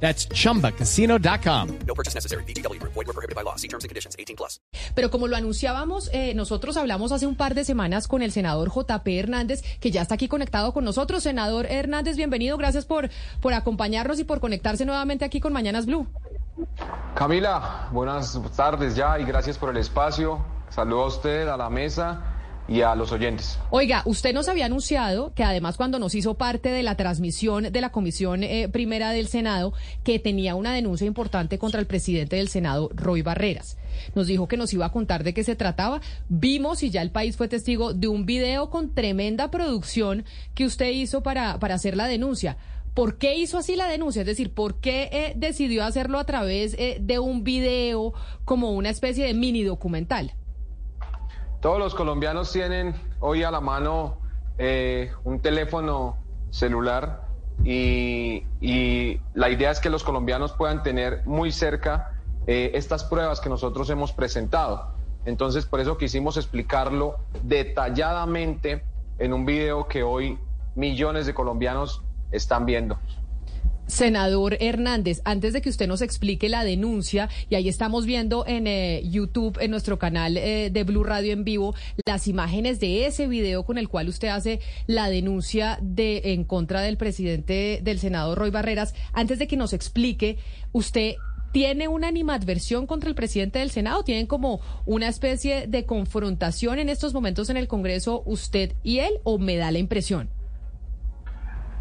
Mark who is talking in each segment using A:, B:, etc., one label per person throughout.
A: That's chumbacasino.com.
B: No purchase necessary. BGW. Void were prohibited by law. See terms and conditions. 18 plus.
C: Pero como lo anunciábamos, eh, nosotros hablamos hace un par de semanas con el senador JP Hernández, que ya está aquí conectado con nosotros. Senador Hernández, bienvenido. Gracias por, por acompañarnos y por conectarse nuevamente aquí con Mañanas Blue.
D: Camila, buenas tardes ya y gracias por el espacio. Saludo a usted, a la mesa y a los oyentes.
C: Oiga, usted nos había anunciado que además cuando nos hizo parte de la transmisión de la Comisión eh, Primera del Senado, que tenía una denuncia importante contra el presidente del Senado, Roy Barreras. Nos dijo que nos iba a contar de qué se trataba. Vimos y ya el país fue testigo de un video con tremenda producción que usted hizo para, para hacer la denuncia. ¿Por qué hizo así la denuncia? Es decir, ¿por qué eh, decidió hacerlo a través eh, de un video como una especie de mini documental?
D: Todos los colombianos tienen hoy a la mano eh, un teléfono celular y, la idea es que los colombianos puedan tener muy cerca eh, estas pruebas que nosotros hemos presentado. Entonces, por eso quisimos explicarlo detalladamente en un video que hoy millones de colombianos están viendo.
C: Senador Hernández, antes de que usted nos explique la denuncia, y ahí estamos viendo en eh, YouTube, en nuestro canal eh, de Blue Radio en vivo, las imágenes de ese video con el cual usted hace la denuncia de en contra del presidente del Senado, Roy Barreras. Antes de que nos explique, usted ¿Tiene una animadversión contra el presidente del Senado? ¿Tienen como una especie de confrontación en estos momentos en el Congreso usted y él o me da la impresión?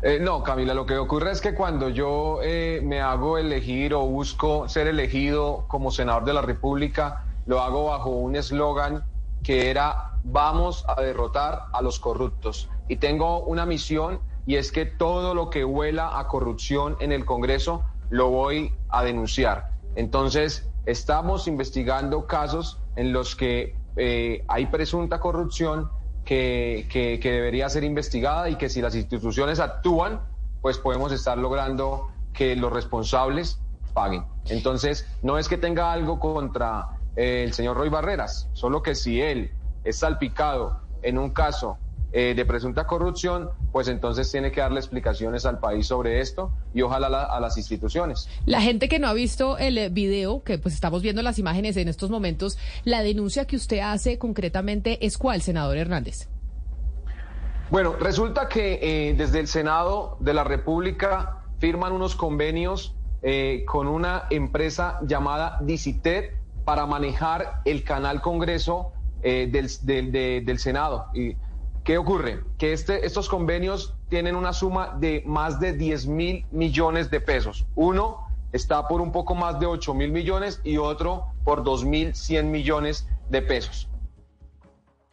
D: Eh, no, Camila, lo que ocurre es que cuando yo eh, me hago elegir o busco ser elegido como senador de la República, lo hago bajo un eslogan que era vamos a derrotar a los corruptos. Y tengo una misión y es que todo lo que huela a corrupción en el Congreso lo voy a denunciar. Entonces, estamos investigando casos en los que eh, hay presunta corrupción que, que, que, debería ser investigada y que si las instituciones actúan, pues podemos estar logrando que los responsables paguen. Entonces, no es que tenga algo contra eh, el señor Roy Barreras, solo que si él es salpicado en un caso eh, de presunta corrupción, pues entonces tiene que darle explicaciones al país sobre esto y ojalá la, a las instituciones.
C: La gente que no ha visto el eh, video, que pues estamos viendo las imágenes en estos momentos, la denuncia que usted hace concretamente es cuál, senador Hernández.
D: Bueno, resulta que eh, desde el Senado de la República firman unos convenios eh, con una empresa llamada Dicitet para manejar el canal Congreso eh, del, del, de, del Senado. Y, ¿Qué ocurre? Que este, estos convenios tienen una suma de más de 10 mil millones de pesos. Uno está por un poco más de 8 mil millones y otro por 2 mil 100 millones de pesos.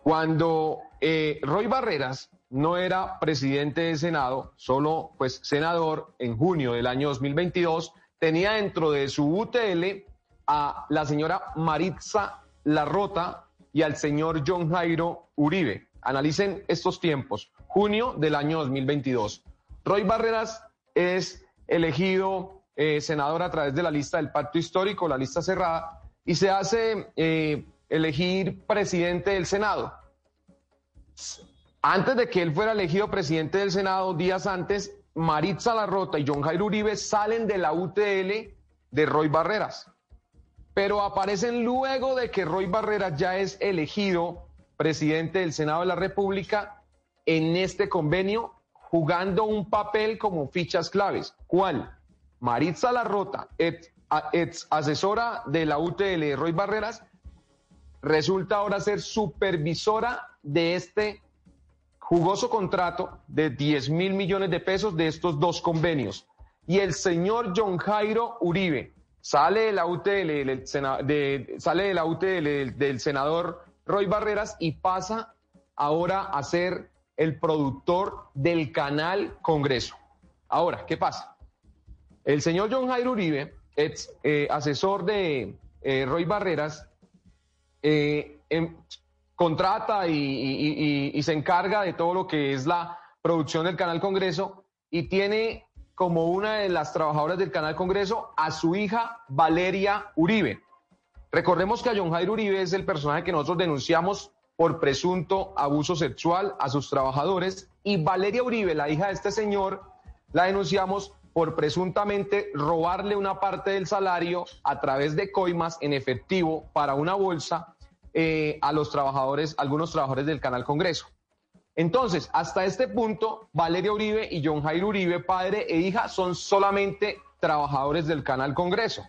D: Cuando eh, Roy Barreras no era presidente del Senado, solo pues senador en junio del año 2022, tenía dentro de su UTL a la señora Maritza Larrota y al señor John Jairo Uribe. Analicen estos tiempos. Junio del año 2022. Roy Barreras es elegido eh, senador a través de la lista del pacto histórico, la lista cerrada, y se hace eh, elegir presidente del Senado. Antes de que él fuera elegido presidente del Senado, días antes, Maritza Larrota y John Jairo Uribe salen de la UTL de Roy Barreras. Pero aparecen luego de que Roy Barreras ya es elegido presidente del Senado de la República en este convenio jugando un papel como fichas claves. ¿Cuál? Maritza Larrota, ex, asesora de la UTL Roy Barreras, resulta ahora ser supervisora de este jugoso contrato de 10 mil millones de pesos de estos dos convenios. Y el señor John Jairo Uribe sale de la UTL del senador Roy Barreras y pasa ahora a ser el productor del canal Congreso. Ahora, ¿qué pasa? El señor John Jairo Uribe, ex eh, asesor de eh, Roy Barreras, eh, em- contrata y, se encarga de todo lo que es la producción del Canal Congreso y tiene como una de las trabajadoras del Canal Congreso a su hija Valeria Uribe. Recordemos que a John Jairo Uribe es el personaje que nosotros denunciamos por presunto abuso sexual a sus trabajadores y Valeria Uribe, la hija de este señor, la denunciamos por presuntamente robarle una parte del salario a través de coimas en efectivo para una bolsa eh, a los trabajadores, algunos trabajadores del Canal Congreso. Entonces, hasta este punto, Valeria Uribe y John Jairo Uribe, padre e hija, son solamente trabajadores del Canal Congreso.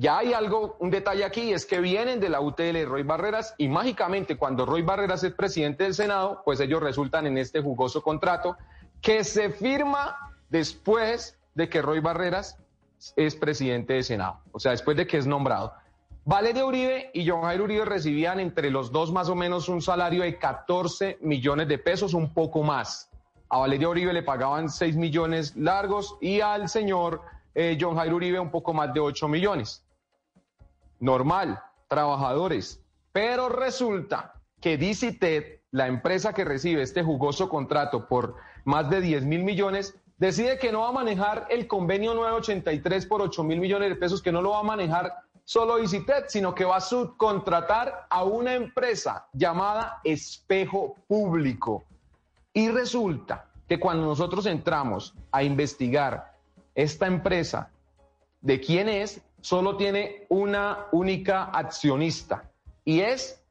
D: Ya hay algo, un detalle aquí, es que vienen de la UTL Roy Barreras y mágicamente cuando Roy Barreras es presidente del Senado, pues ellos resultan en este jugoso contrato que se firma después de que Roy Barreras es presidente del Senado, o sea, después de que es nombrado. Valeria Uribe y John Jairo Uribe recibían entre los dos más o menos un salario de 14 millones de pesos, un poco más. A Valeria Uribe le pagaban 6 millones largos y al señor eh, John Jairo Uribe un poco más de 8 millones. Normal, trabajadores. Pero resulta que DCTED, la empresa que recibe este jugoso contrato por más de 10 mil millones, decide que no va a manejar el convenio 983 por 8 mil millones de pesos, que no lo va a manejar solo DCTED, sino que va a subcontratar a una empresa llamada Espejo Público. Y resulta que cuando nosotros entramos a investigar esta empresa, de quién es, solo tiene una única accionista y es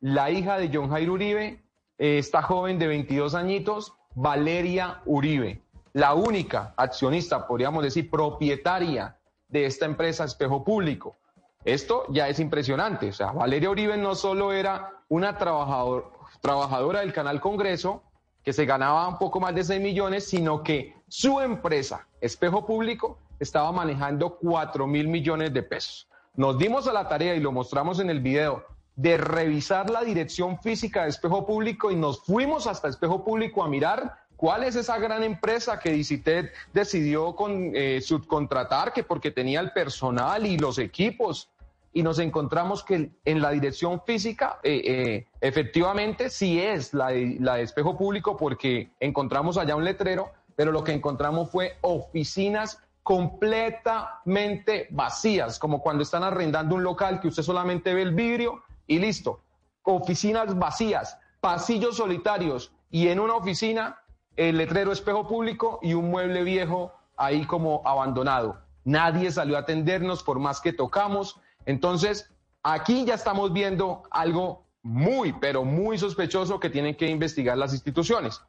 D: la hija de John Jairo Uribe, eh, esta joven de 22 añitos, Valeria Uribe, la única accionista, podríamos decir, propietaria de esta empresa Espejo Público. Esto ya es impresionante, o sea, Valeria Uribe no solo era una trabajador- trabajadora del Canal Congreso, que se ganaba un poco más de 6 millones, sino que su empresa, Espejo Público, estaba manejando 4 mil millones de pesos. Nos dimos a la tarea y lo mostramos en el video de revisar la dirección física de Espejo Público y nos fuimos hasta Espejo Público a mirar cuál es esa gran empresa que Dicitet decidió con, eh, subcontratar, que porque tenía el personal y los equipos y nos encontramos que en la dirección física, eh, eh, efectivamente, sí es la de, la de espejo público porque encontramos allá un letrero, pero lo que encontramos fue oficinas completamente vacías, como cuando están arrendando un local que usted solamente ve el vidrio y listo. Oficinas vacías, pasillos solitarios y en una oficina el letrero espejo público y un mueble viejo ahí como abandonado. Nadie salió a atendernos por más que tocamos. Entonces, aquí ya estamos viendo algo muy, pero muy sospechoso que tienen que investigar las instituciones.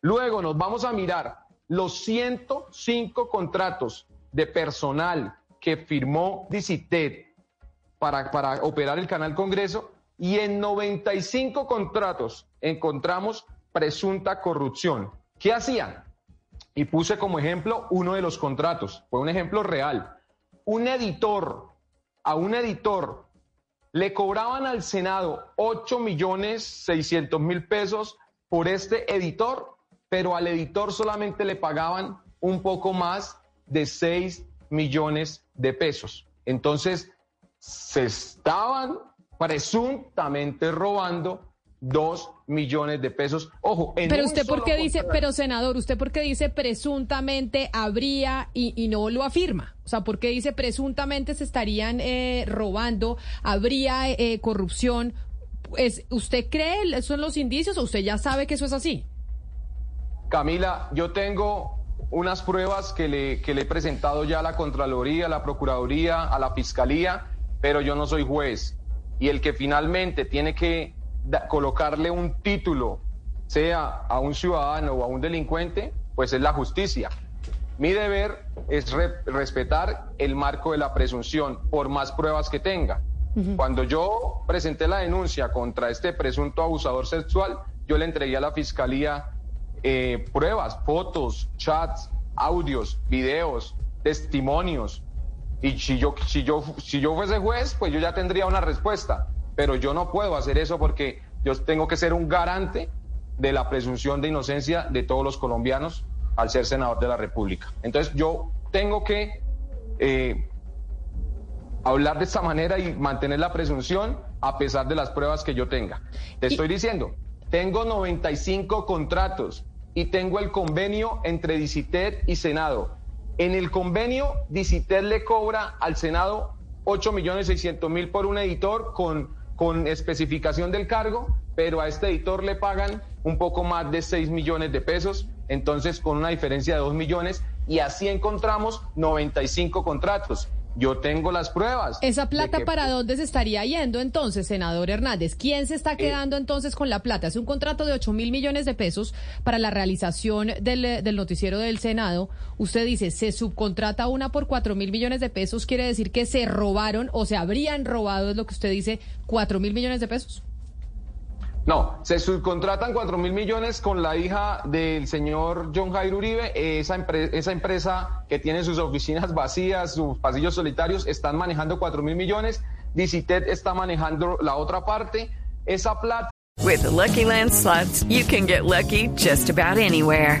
D: Luego nos vamos a mirar los 105 contratos de personal que firmó Dicitet para, para operar el Canal Congreso y en 95 contratos encontramos presunta corrupción. ¿Qué hacían? Y puse como ejemplo uno de los contratos, fue un ejemplo real. Un editor, a un editor le cobraban al Senado 8 millones 600 mil pesos por este editor, pero al editor solamente le pagaban un poco más de 6 millones de pesos. Entonces, se estaban presuntamente robando 2 millones de pesos. Ojo, en
C: Pero usted por qué dice, pero senador, usted por qué dice presuntamente habría y, y no lo afirma. O sea, ¿por qué dice presuntamente se estarían eh, robando, habría eh, corrupción? Es, ¿Usted cree son los indicios o usted ya sabe que eso es así?
D: Camila, yo tengo unas pruebas que le, que le he presentado ya a la Contraloría, a la Procuraduría, a la Fiscalía, pero yo no soy juez. Y el que finalmente tiene que colocarle un título, sea a un ciudadano o a un delincuente, pues es la justicia. Mi deber es re- respetar el marco de la presunción, por más pruebas que tenga. Cuando yo presenté la denuncia contra este presunto abusador sexual, yo le entregué a la fiscalía eh, pruebas, fotos, chats, audios, videos, testimonios. Y si yo, si, yo, si yo fuese juez, pues yo ya tendría una respuesta. Pero yo no puedo hacer eso porque yo tengo que ser un garante de la presunción de inocencia de todos los colombianos al ser senador de la República. Entonces yo tengo que eh, hablar de esta manera y mantener la presunción a pesar de las pruebas que yo tenga. Te estoy diciendo, tengo 95 contratos y tengo el convenio entre Dicitet y Senado. En el convenio, Dicitet le cobra al Senado 8 millones 600 mil por un editor con, con especificación del cargo, pero a este editor le pagan un poco más de 6 millones de pesos, entonces con una diferencia de 2 millones, y así encontramos 95 contratos. Yo tengo las pruebas.
C: ¿Esa plata para dónde se estaría yendo entonces, senador Hernández? ¿Quién se está eh, quedando entonces con la plata? Es un contrato de 8 mil millones de pesos para la realización del, del, noticiero del Senado. Usted dice, se subcontrata una por 4 mil millones de pesos, quiere decir que se robaron o se habrían robado, es lo que usted dice, 4 mil millones de pesos.
D: No, se subcontratan 4 mil millones con la hija del señor John Jairo Uribe. Esa, esa empresa que tiene sus oficinas vacías, sus pasillos solitarios, están manejando 4 mil millones. Dicitet está manejando la otra parte. Esa plata.
E: With Lucky Land slots, you can get lucky just about anywhere.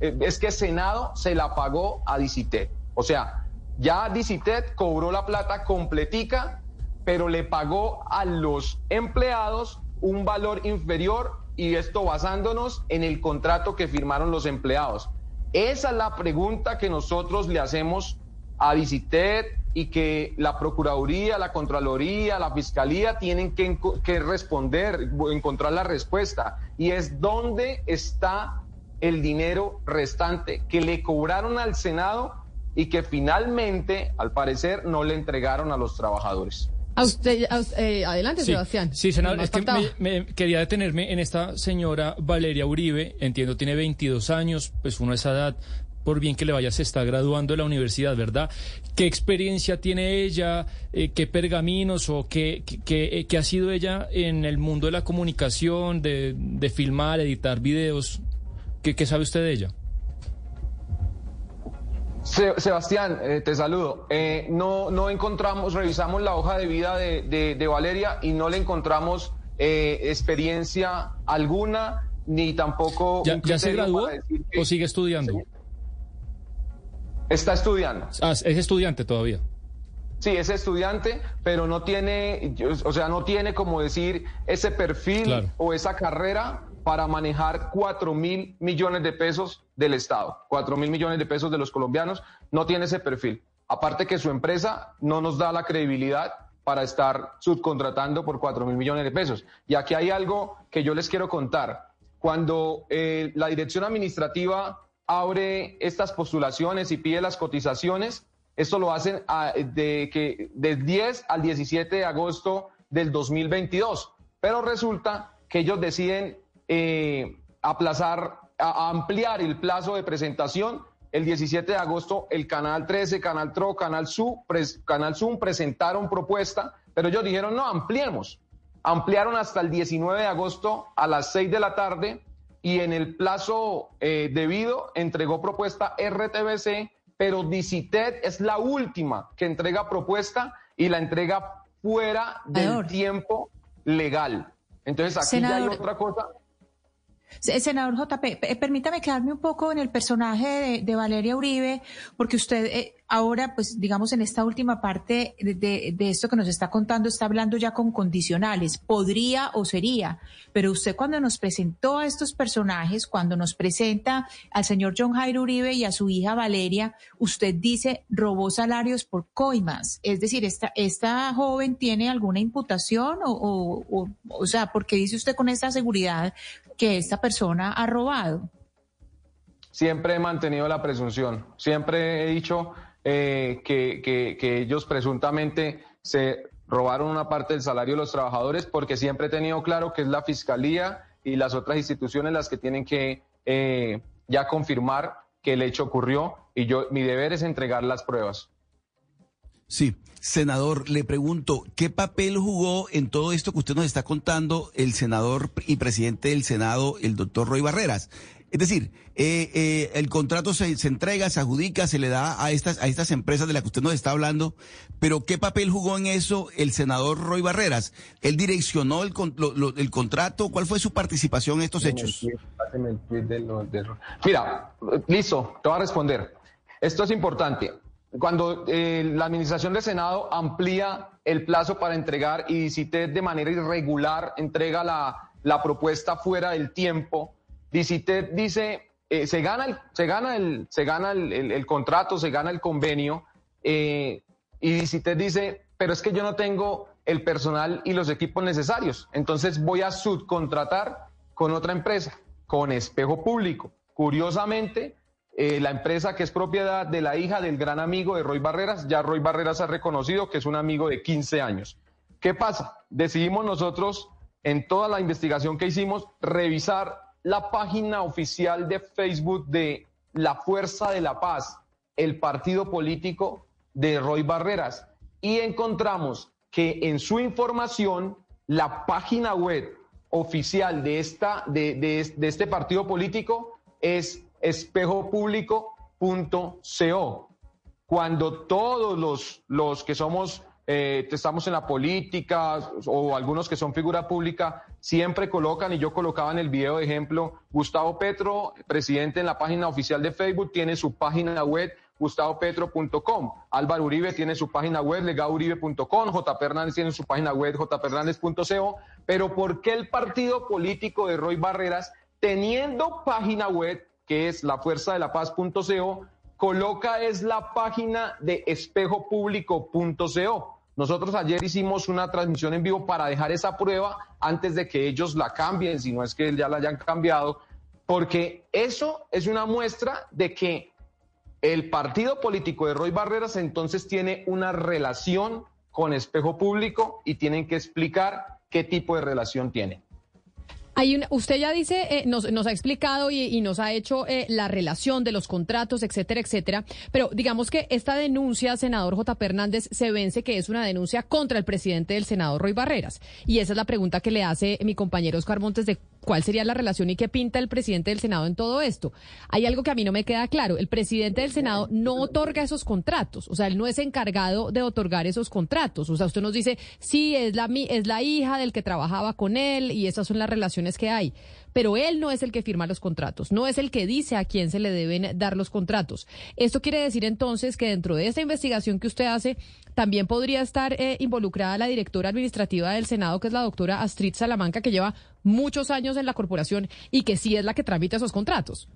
D: es que Senado se la pagó a Dicitet. O sea, ya Dicitet cobró la plata completica, pero le pagó a los empleados un valor inferior y esto basándonos en el contrato que firmaron los empleados. Esa es la pregunta que nosotros le hacemos a Dicitet y que la Procuraduría, la Contraloría, la Fiscalía tienen que, que responder, encontrar la respuesta. Y es dónde está el dinero restante que le cobraron al Senado y que finalmente, al parecer, no le entregaron a los trabajadores.
C: A usted, eh, adelante, Sebastián.
F: Sí, senador, es que me, quería detenerme en esta señora Valeria Uribe, entiendo tiene 22 años, pues uno a esa edad, por bien que le vaya, se está graduando de la universidad, ¿verdad? ¿Qué experiencia tiene ella? Eh, ¿Qué pergaminos o qué, qué, qué, ha sido ella en el mundo de la comunicación, de, de filmar, editar videos? ¿Qué, sabe usted de ella?
D: Sebastián, eh, te saludo. Eh, no, no encontramos, revisamos la hoja de vida de, Valeria y no le encontramos eh, experiencia alguna, ni tampoco...
F: ¿Ya, se graduó o sigue estudiando?
D: Está estudiando.
F: Ah, es estudiante todavía.
D: Sí, es estudiante, pero no tiene, o sea, no tiene como decir ese perfil o esa carrera para manejar 4 mil millones de pesos del Estado, 4 mil millones de pesos de los colombianos, no tiene ese perfil. Aparte que su empresa no nos da la credibilidad para estar subcontratando por 4 mil millones de pesos. Y aquí hay algo que yo les quiero contar. Cuando eh, la dirección administrativa abre estas postulaciones y pide las cotizaciones, esto lo hacen ah, de que del 10 al 17 de agosto del 2022. Pero resulta que ellos deciden eh, aplazar, a, ampliar el plazo de presentación. El 17 de agosto, el Canal 13, Canal TRO, Canal, Zoom, Canal Zoom presentaron propuesta, pero ellos dijeron, no, ampliemos. Ampliaron hasta el 19 de agosto a las 6 de la tarde y en el plazo eh, debido entregó propuesta RTBC, pero Dicitet es la última que entrega propuesta y la entrega fuera del tiempo legal. Entonces aquí ya hay otra cosa
G: Senador JP, permítame quedarme un poco en el personaje de, Valeria Uribe, porque usted eh, ahora, pues digamos, en esta última parte de, esto que nos está contando, está hablando ya con condicionales, podría o sería, pero usted cuando nos presentó a estos personajes, cuando nos presenta al señor John Jairo Uribe y a su hija Valeria, usted dice robó salarios por coimas, es decir, esta, esta joven tiene alguna imputación o, o, o, o sea, ¿por qué dice usted con esta seguridad que esta persona ha robado?
D: Siempre he mantenido la presunción, siempre he dicho eh, que, que, ellos presuntamente se robaron una parte del salario de los trabajadores porque siempre he tenido claro que es la Fiscalía y las otras instituciones las que tienen que eh, ya confirmar que el hecho ocurrió y yo mi deber es entregar las pruebas.
H: Sí, senador, le pregunto, ¿qué papel jugó en todo esto que usted nos está contando el senador y presidente del Senado, el doctor Roy Barreras? Es decir, eh, eh, el contrato se, se, entrega, se adjudica, se le da a estas, a estas empresas de las que usted nos está hablando, pero ¿qué papel jugó en eso el senador Roy Barreras? ¿Él direccionó el, lo, lo, el contrato? ¿Cuál fue su participación en estos hechos?
D: Mira, listo, te voy a responder. Esto es importante cuando eh, la Administración del Senado amplía el plazo para entregar y DICITED de manera irregular entrega la, la propuesta fuera del tiempo, DICITED dice, eh, se gana, el, se gana, el, se gana el, el, contrato, se gana el convenio, eh, y DICITED dice, pero es que yo no tengo el personal y los equipos necesarios, entonces voy a subcontratar con otra empresa, con espejo público. Curiosamente, eh, la empresa que es propiedad de la hija del gran amigo de Roy Barreras, ya Roy Barreras ha reconocido que es un amigo de 15 años. ¿Qué pasa? Decidimos nosotros, en toda la investigación que hicimos, revisar la página oficial de Facebook de la Fuerza de la Paz, el partido político de Roy Barreras, y encontramos que en su información, la página web oficial de, esta, de, de, este partido político es espejopúblico.co. Cuando todos los, los que somos, eh, estamos en la política o algunos que son figura pública, siempre colocan, y yo colocaba en el video de ejemplo, Gustavo Petro, presidente en la página oficial de Facebook, tiene su página web gustavopetro.com. Álvaro Uribe tiene su página web, legauribe.com. J. Hernández tiene su página web, jpernández.co. Pero ¿por qué el partido político de Roy Barreras, teniendo página web, que es la fuerza de la paz.co, coloca es la página de espejopúblico.co. Nosotros ayer hicimos una transmisión en vivo para dejar esa prueba antes de que ellos la cambien, si no es que ya la hayan cambiado, porque eso es una muestra de que el partido político de Roy Barreras entonces tiene una relación con espejo público y tienen que explicar qué tipo de relación tiene.
C: Hay una, usted ya dice, eh, nos, nos, ha explicado y, y nos ha hecho eh, la relación de los contratos, etcétera, etcétera. Pero digamos que esta denuncia, senador J. Hernández, se vence que es una denuncia contra el presidente del Senado, Roy Barreras. Y esa es la pregunta que le hace mi compañero Oscar Montes de cuál sería la relación y qué pinta el presidente del Senado en todo esto. Hay algo que a mí no me queda claro. El presidente del Senado no otorga esos contratos. O sea, él no es encargado de otorgar esos contratos. O sea, usted nos dice, sí, es la, es la hija del que trabajaba con él y esas son las relaciones que hay. Pero él no es el que firma los contratos, no es el que dice a quién se le deben dar los contratos. Esto quiere decir entonces que dentro de esta investigación que usted hace, también podría estar eh, involucrada la directora administrativa del Senado, que es la doctora Astrid Salamanca, que lleva muchos años en la corporación y que sí es la que tramita esos contratos.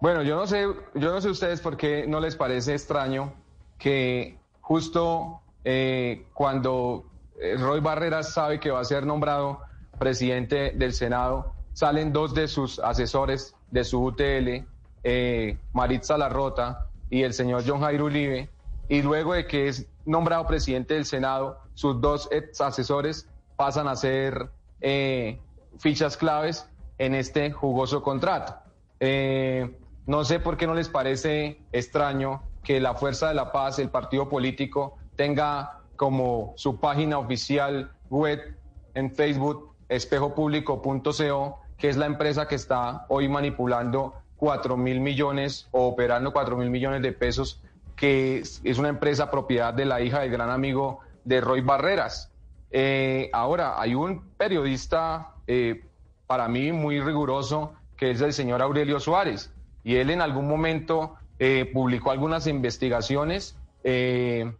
D: Bueno, yo no sé, yo no sé ustedes por qué no les parece extraño que justo eh, cuando eh, Roy Barreras sabe que va a ser nombrado presidente del Senado, salen dos de sus asesores de su UTL, eh, Maritza Larrota y el señor John Jairo Uribe, y luego de que es nombrado presidente del Senado, sus dos ex asesores pasan a ser eh, fichas claves en este jugoso contrato. Eh, no sé por qué no les parece extraño que la Fuerza de la Paz, el partido político, tenga como su página oficial web en Facebook espejopúblico.co, que es la empresa que está hoy manipulando 4 mil millones o operando 4 mil millones de pesos, que es una empresa propiedad de la hija del gran amigo de Roy Barreras. Eh, ahora, hay un periodista eh, para mí muy riguroso, que es el señor Aurelio Suárez, y él en algún momento eh, publicó algunas investigaciones de,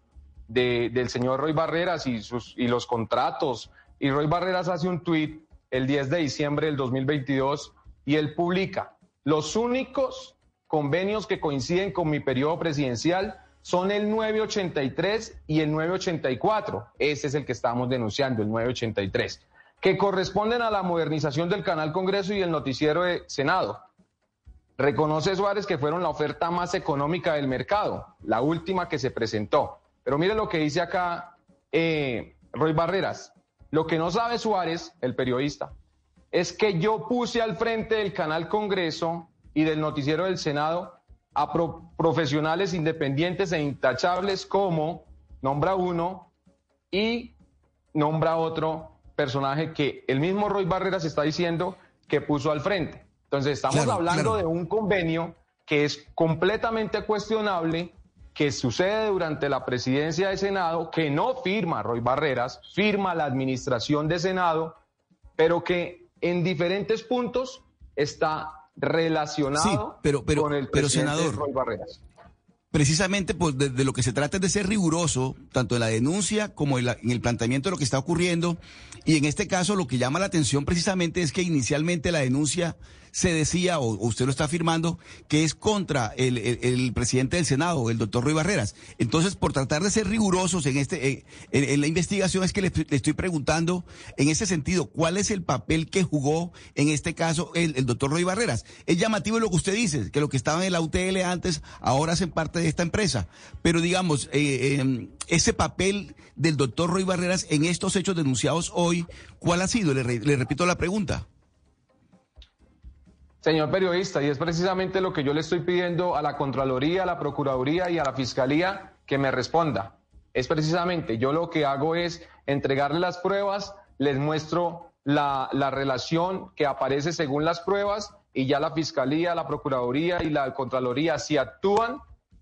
D: del señor Roy Barreras y, sus, y los contratos y Roy Barreras hace un tuit el 10 de diciembre del 2022 y él publica, los únicos convenios que coinciden con mi periodo presidencial son el 983 y el 984. Ese es el que estamos denunciando, el 983, que corresponden a la modernización del canal Congreso y el noticiero de Senado. Reconoce Suárez que fueron la oferta más económica del mercado, la última que se presentó. Pero mire lo que dice acá eh, Roy Barreras. Lo que no sabe Suárez, el periodista, es que yo puse al frente del canal Congreso y del noticiero del Senado a profesionales independientes e intachables como nombra uno y nombra otro personaje que el mismo Roy Barreras está diciendo que puso al frente. Entonces estamos hablando de un convenio que es completamente cuestionable, que sucede durante la presidencia de Senado, que no firma Roy Barreras, firma la administración de Senado, pero que en diferentes puntos está relacionado
H: pero, pero,
D: con el
H: pero,
D: presidente
H: senador,
D: Roy Barreras.
H: Precisamente, pues de, de, lo que se trata es de ser riguroso, tanto en la denuncia como en, la, en, el planteamiento de lo que está ocurriendo. Y en este caso, lo que llama la atención precisamente es que inicialmente la denuncia se decía, o, usted lo está afirmando, que es contra el, presidente del Senado, el doctor Ruy Barreras. Entonces, por tratar de ser rigurosos en, este, en, en la investigación, es que le, estoy preguntando, en ese sentido, ¿cuál es el papel que jugó en este caso el, doctor Ruy Barreras? Es llamativo lo que usted dice, que lo que estaba en la UTL antes, ahora hacen parte de esta empresa. Pero digamos, eh, eh, ese papel del doctor Roy Barreras en estos hechos denunciados hoy, ¿cuál ha sido? Le, le repito la pregunta.
D: Señor periodista, y es precisamente lo que yo le estoy pidiendo a la Contraloría, a la Procuraduría y a la Fiscalía que me responda. Es precisamente, yo lo que hago es entregarle las pruebas, les muestro la, la relación que aparece según las pruebas y ya la Fiscalía, la Procuraduría y la Contraloría, si actúan,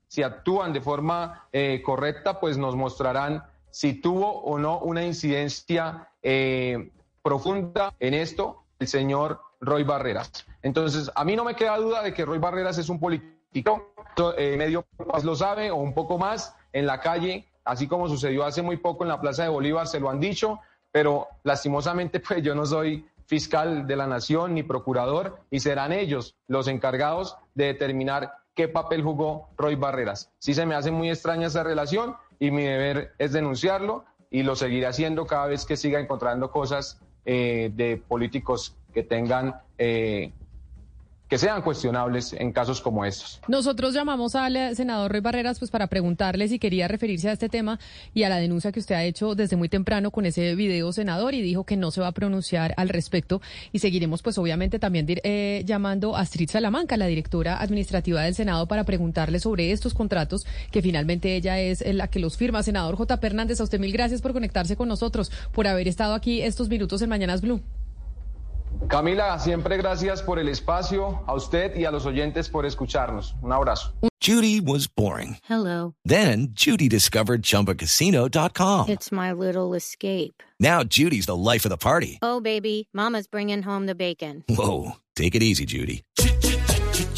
D: si actúan de forma eh, correcta, pues nos mostrarán si tuvo o no una incidencia eh, profunda en esto el señor Roy Barreras. Entonces, a mí no me queda duda de que Roy Barreras es un político, eh, medio pues lo sabe o un poco más en la calle, así como sucedió hace muy poco en la Plaza de Bolívar, se lo han dicho, pero lastimosamente pues yo no soy fiscal de la nación ni procurador y serán ellos los encargados de determinar qué papel jugó Roy Barreras. Sí se me hace muy extraña esa relación y mi deber es denunciarlo y lo seguiré haciendo cada vez que siga encontrando cosas eh, de políticos que tengan eh, que sean cuestionables en casos como estos.
C: Nosotros llamamos al senador Roy Barreras pues para preguntarle si quería referirse a este tema y a la denuncia que usted ha hecho desde muy temprano con ese video, senador, y dijo que no se va a pronunciar al respecto. Y seguiremos pues obviamente también eh, llamando a Astrid Salamanca, la directora administrativa del Senado, para preguntarle sobre estos contratos, que finalmente ella es la que los firma. Senador J. Hernández, a usted mil gracias por conectarse con nosotros, por haber estado aquí estos minutos en Mañanas Blue.
D: Camila, siempre gracias por el espacio, a usted y a los oyentes por escucharnos. Un abrazo.
I: Judy was boring.
J: Hello.
I: Then Judy discovered chumbacasino.com.
J: It's my little escape.
I: Now Judy's the life of the party.
J: Oh, baby, mama's bringing home the bacon.
I: Whoa, take it easy, Judy.